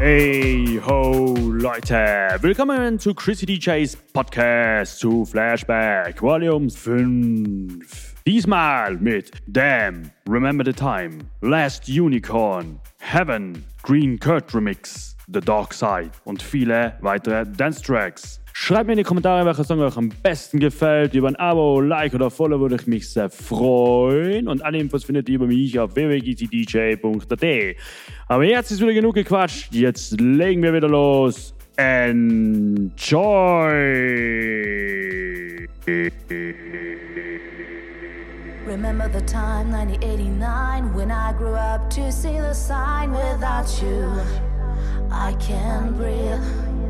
Hey ho Leute, willkommen zu Chrissy DJs Podcast zu Flashback Volume 5. Diesmal mit Damn, Remember the Time, Last Unicorn, Heaven, Green Kurt Remix, The Dark Side und viele weitere Dance Tracks. Schreibt mir in die Kommentare, welcher Song euch am besten gefällt. Über ein Abo, Like oder Follow würde ich mich sehr freuen. Und alle Infos findet ihr über mich auf www.dj.at. Aber jetzt ist wieder genug gequatscht. Jetzt legen wir wieder los. Enjoy! Remember the time 1989 when I grew up to see the sign without you. I can't breathe.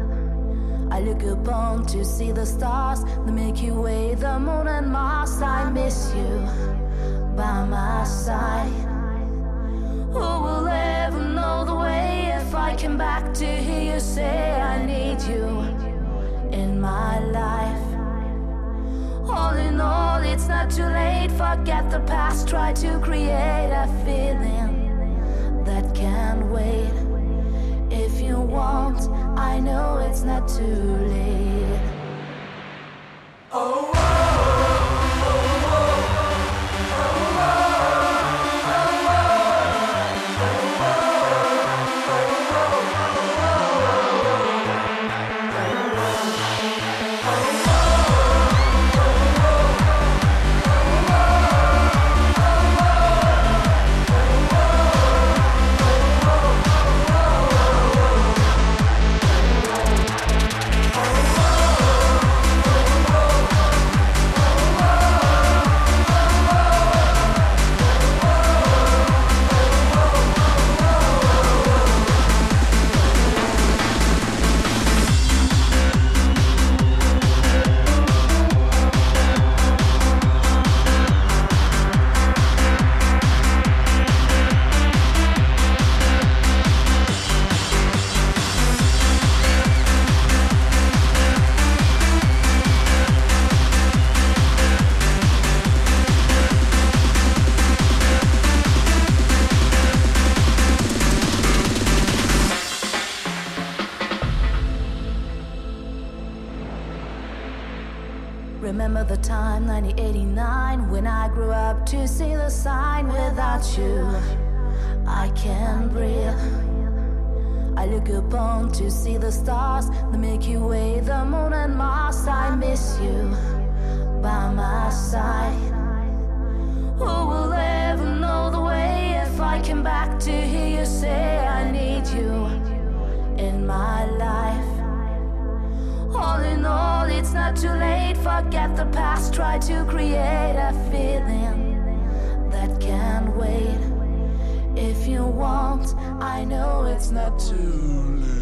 I look upon to see the stars, the Milky Way, the moon and Mars. I miss you by my side. Who will ever know the way if I come back to hear you say I need you in my life? All in all, it's not too late. Forget the past, try to create a feeling by my side. Who will ever know the way if I come back to hear you say I need you in my life? All in all, it's not too late. Forget the past, try to create a feeling that can't wait. If you want, I know it's not too late.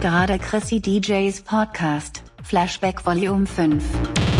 Gerade Chrissy DJs Podcast, Flashback Volume 5.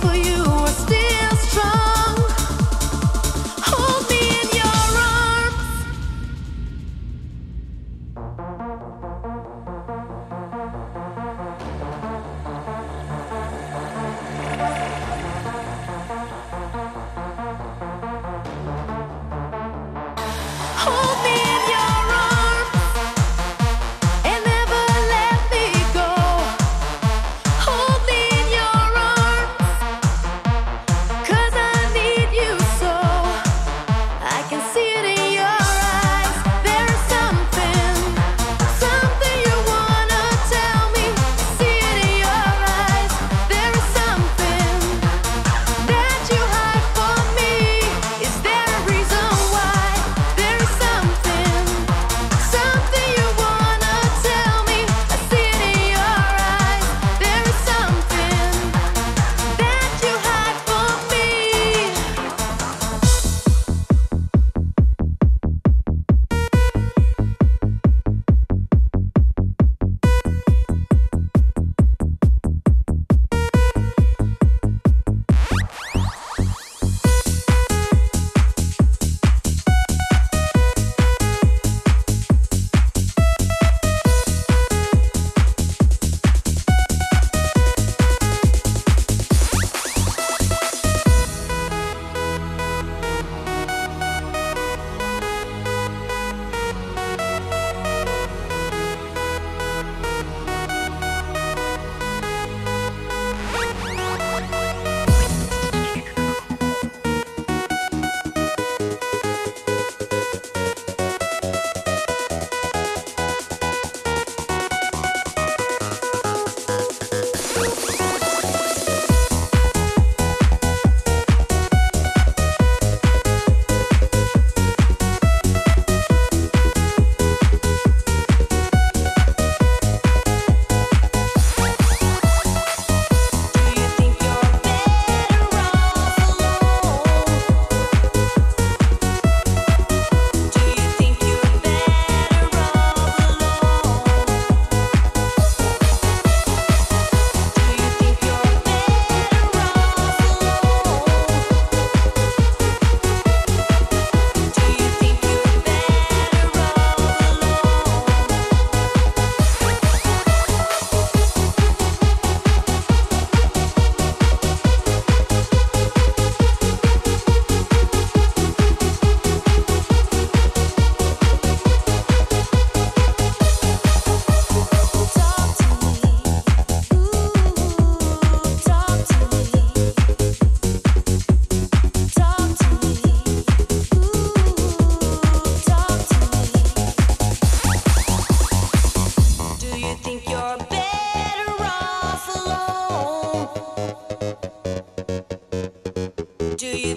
Side. The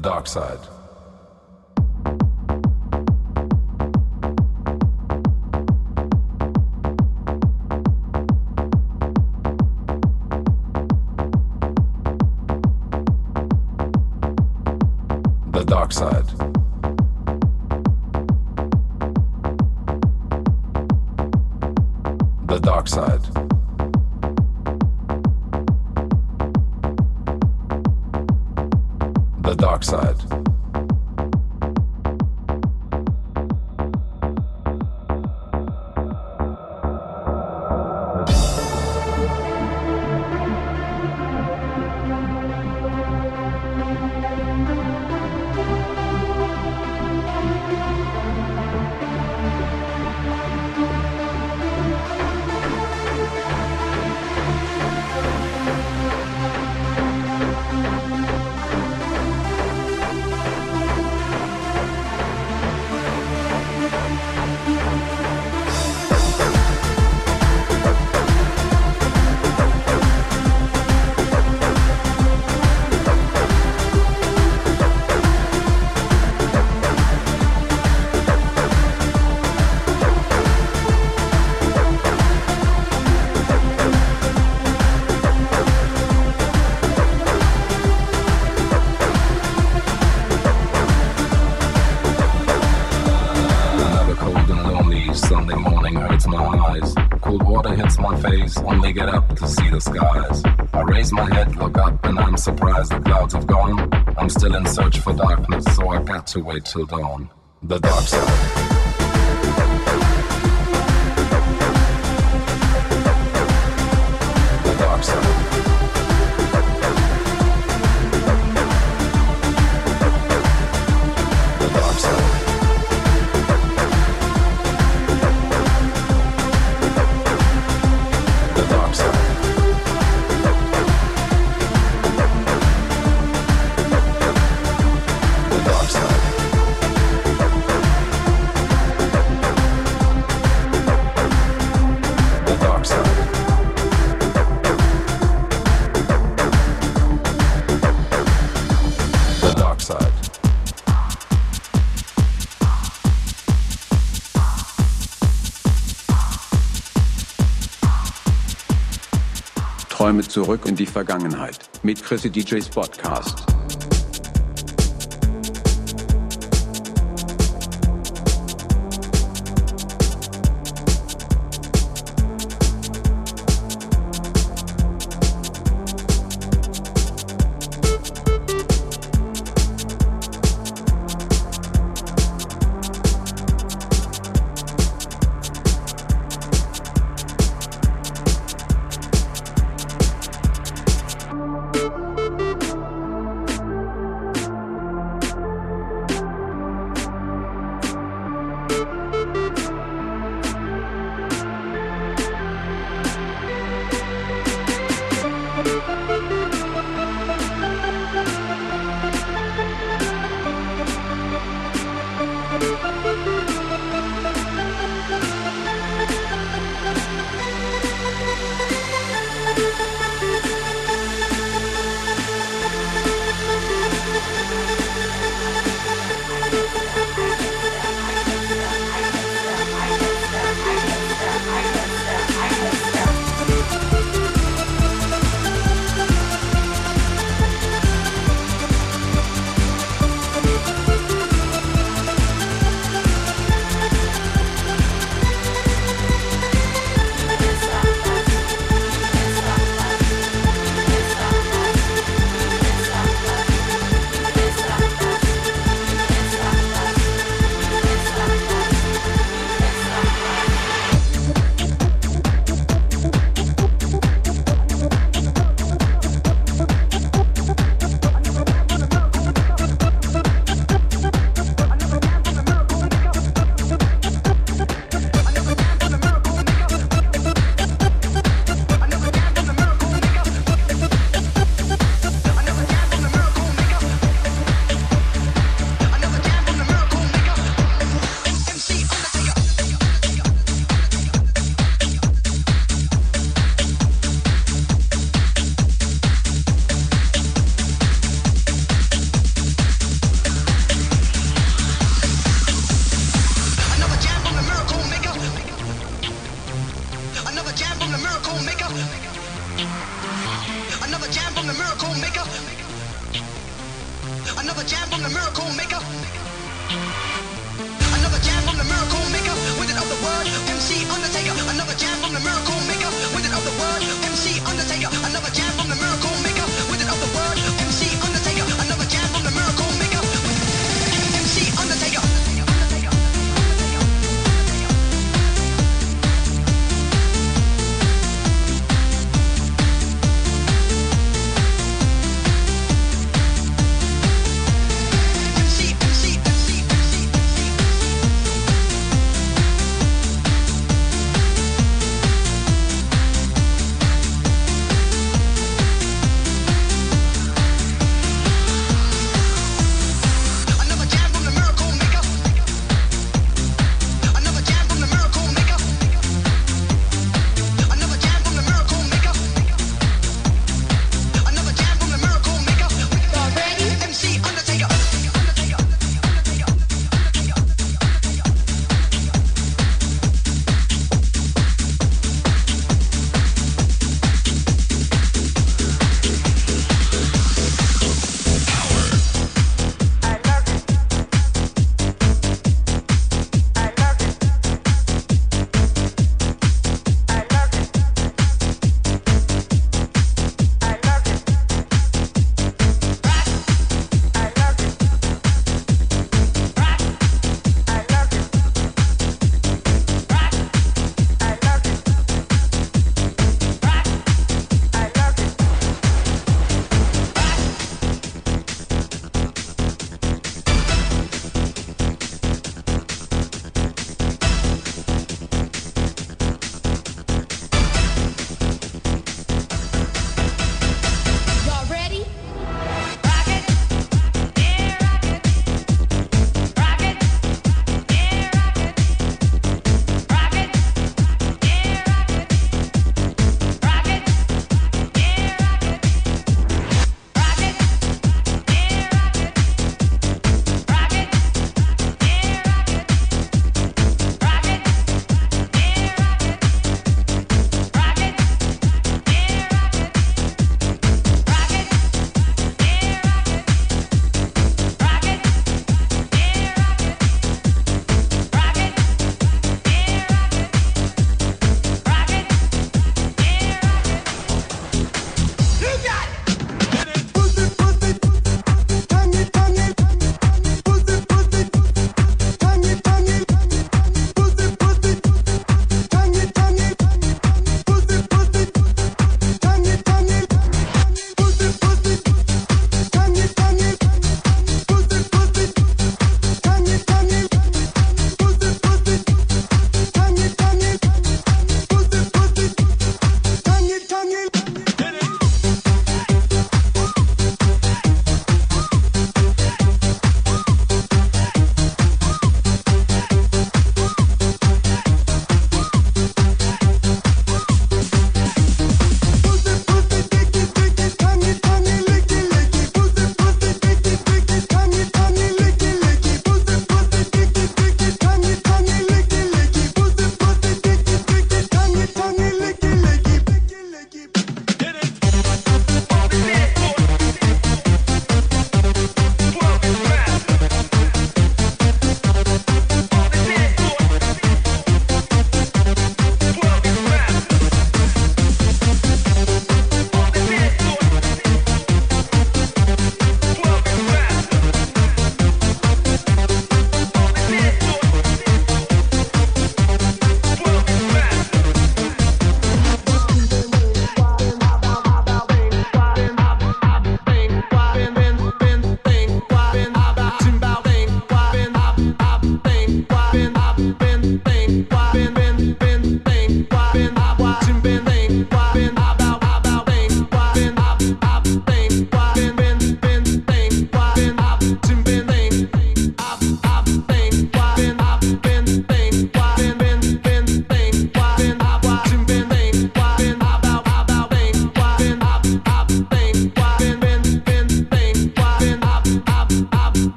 dark side. The dark side. Dark side. Finally get up to see the skies. I raise my head, look up, and I'm surprised the clouds have gone. I'm still in search for darkness, so I got to wait till dawn. The dark side. Zurück in die Vergangenheit mit Chrissy DJs Podcast.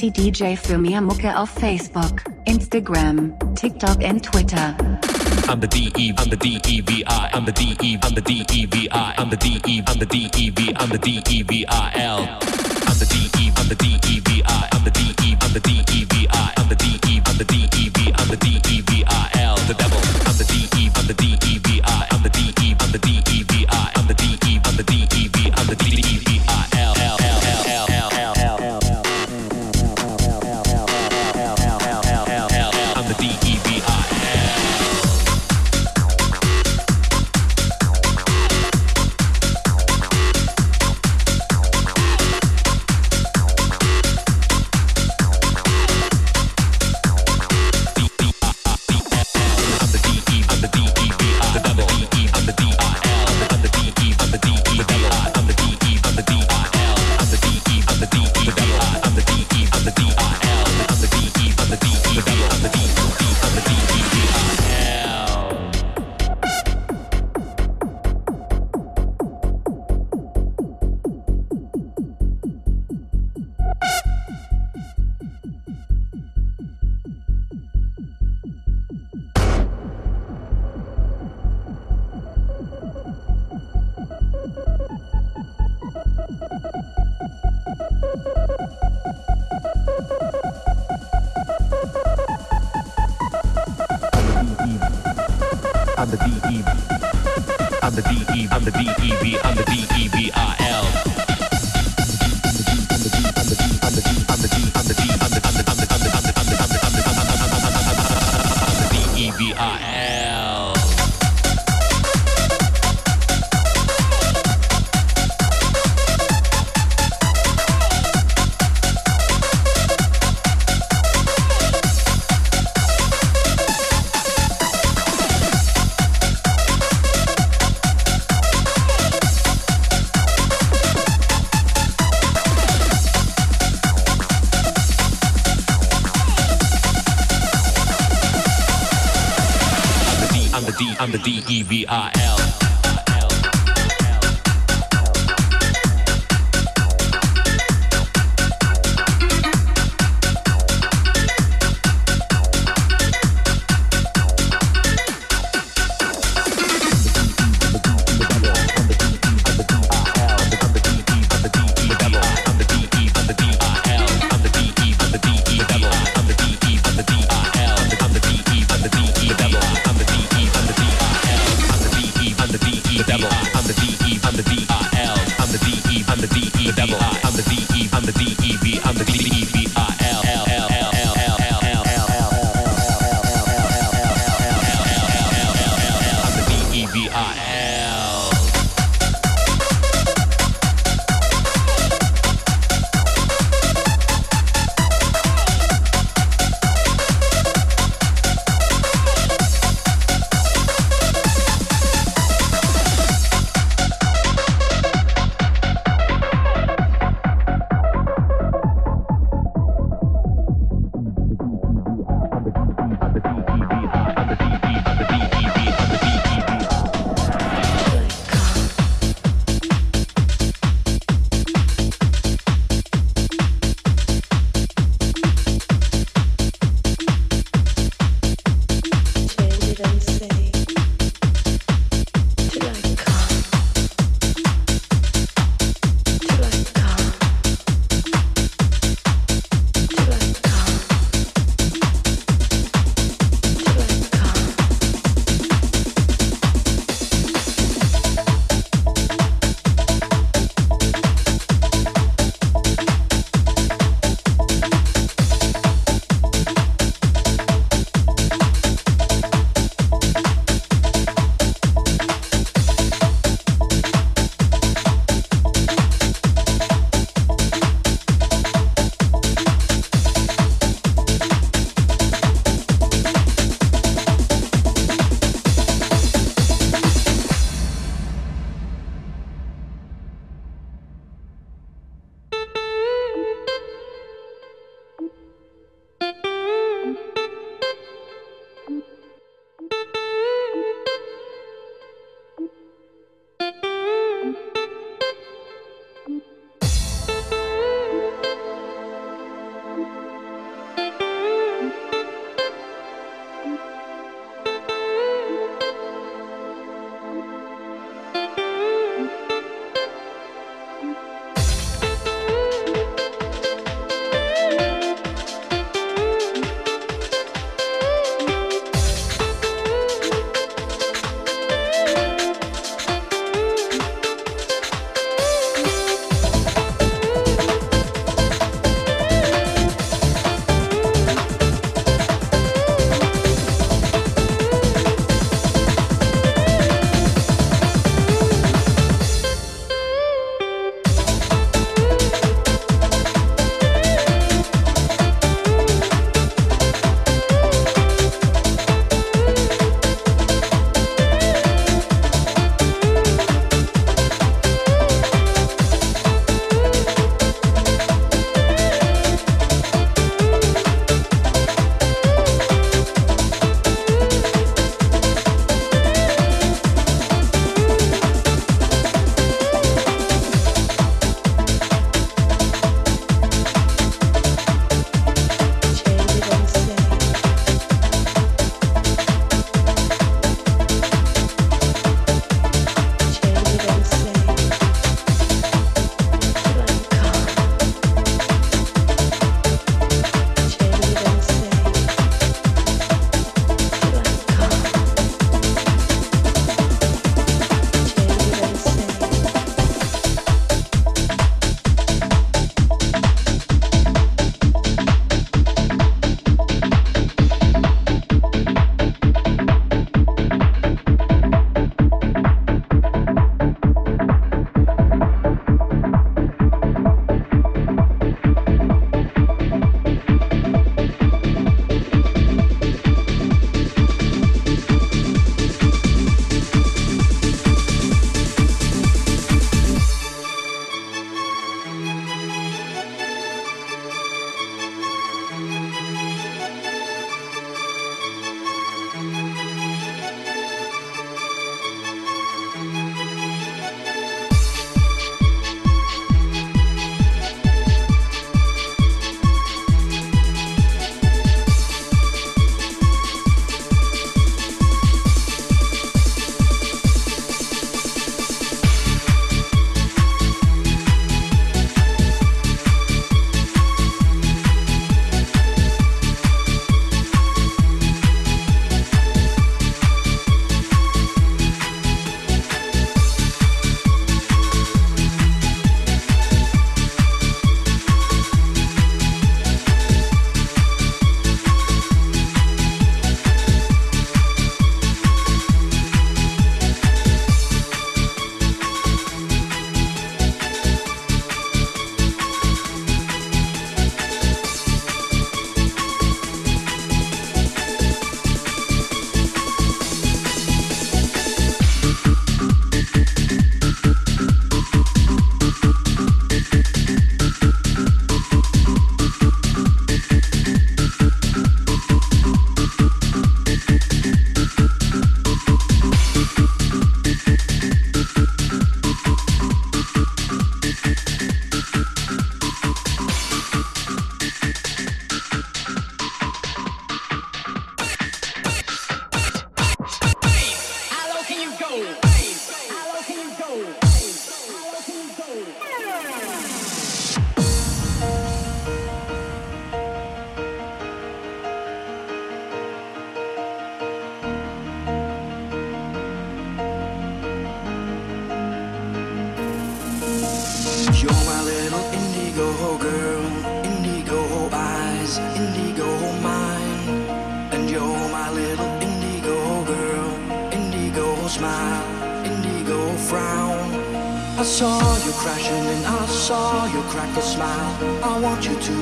see DJ Fumia Muka auf Facebook, Instagram, TikTok and Twitter. I'm the DE, I'm the DEVI, I'm the DE, I'm the DEVI, I'm the DE, I'm the I'm the DEVIL. I'm the DE, I'm the DEVI, I'm the DE, I'm the DEVI, I'm the DE, I'm the I'm the DEVIL. The devil, I'm the DE, I'm the DEVI, I'm the DE, I'm the DEVI. V I.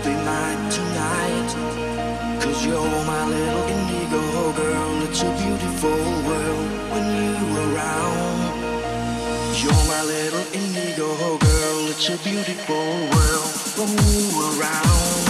be mine tonight. Cause you're my little indigo girl. It's a beautiful world when you're around. You're my little indigo girl. It's a beautiful world when you're around.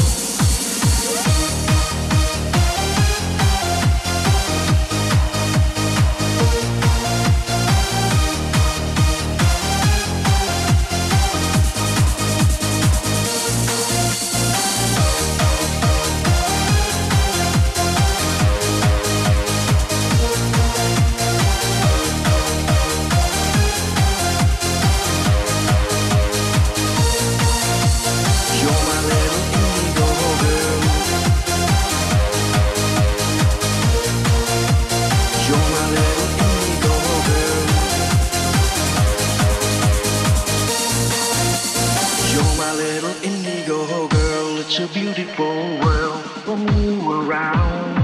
A beautiful world when you around.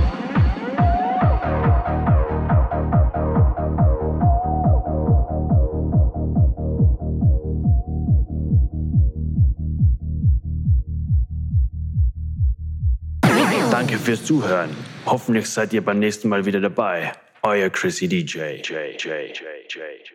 Danke fürs Zuhören. Hoffentlich seid ihr beim nächsten Mal wieder dabei. Euer Chrissy DJ. J, J, J.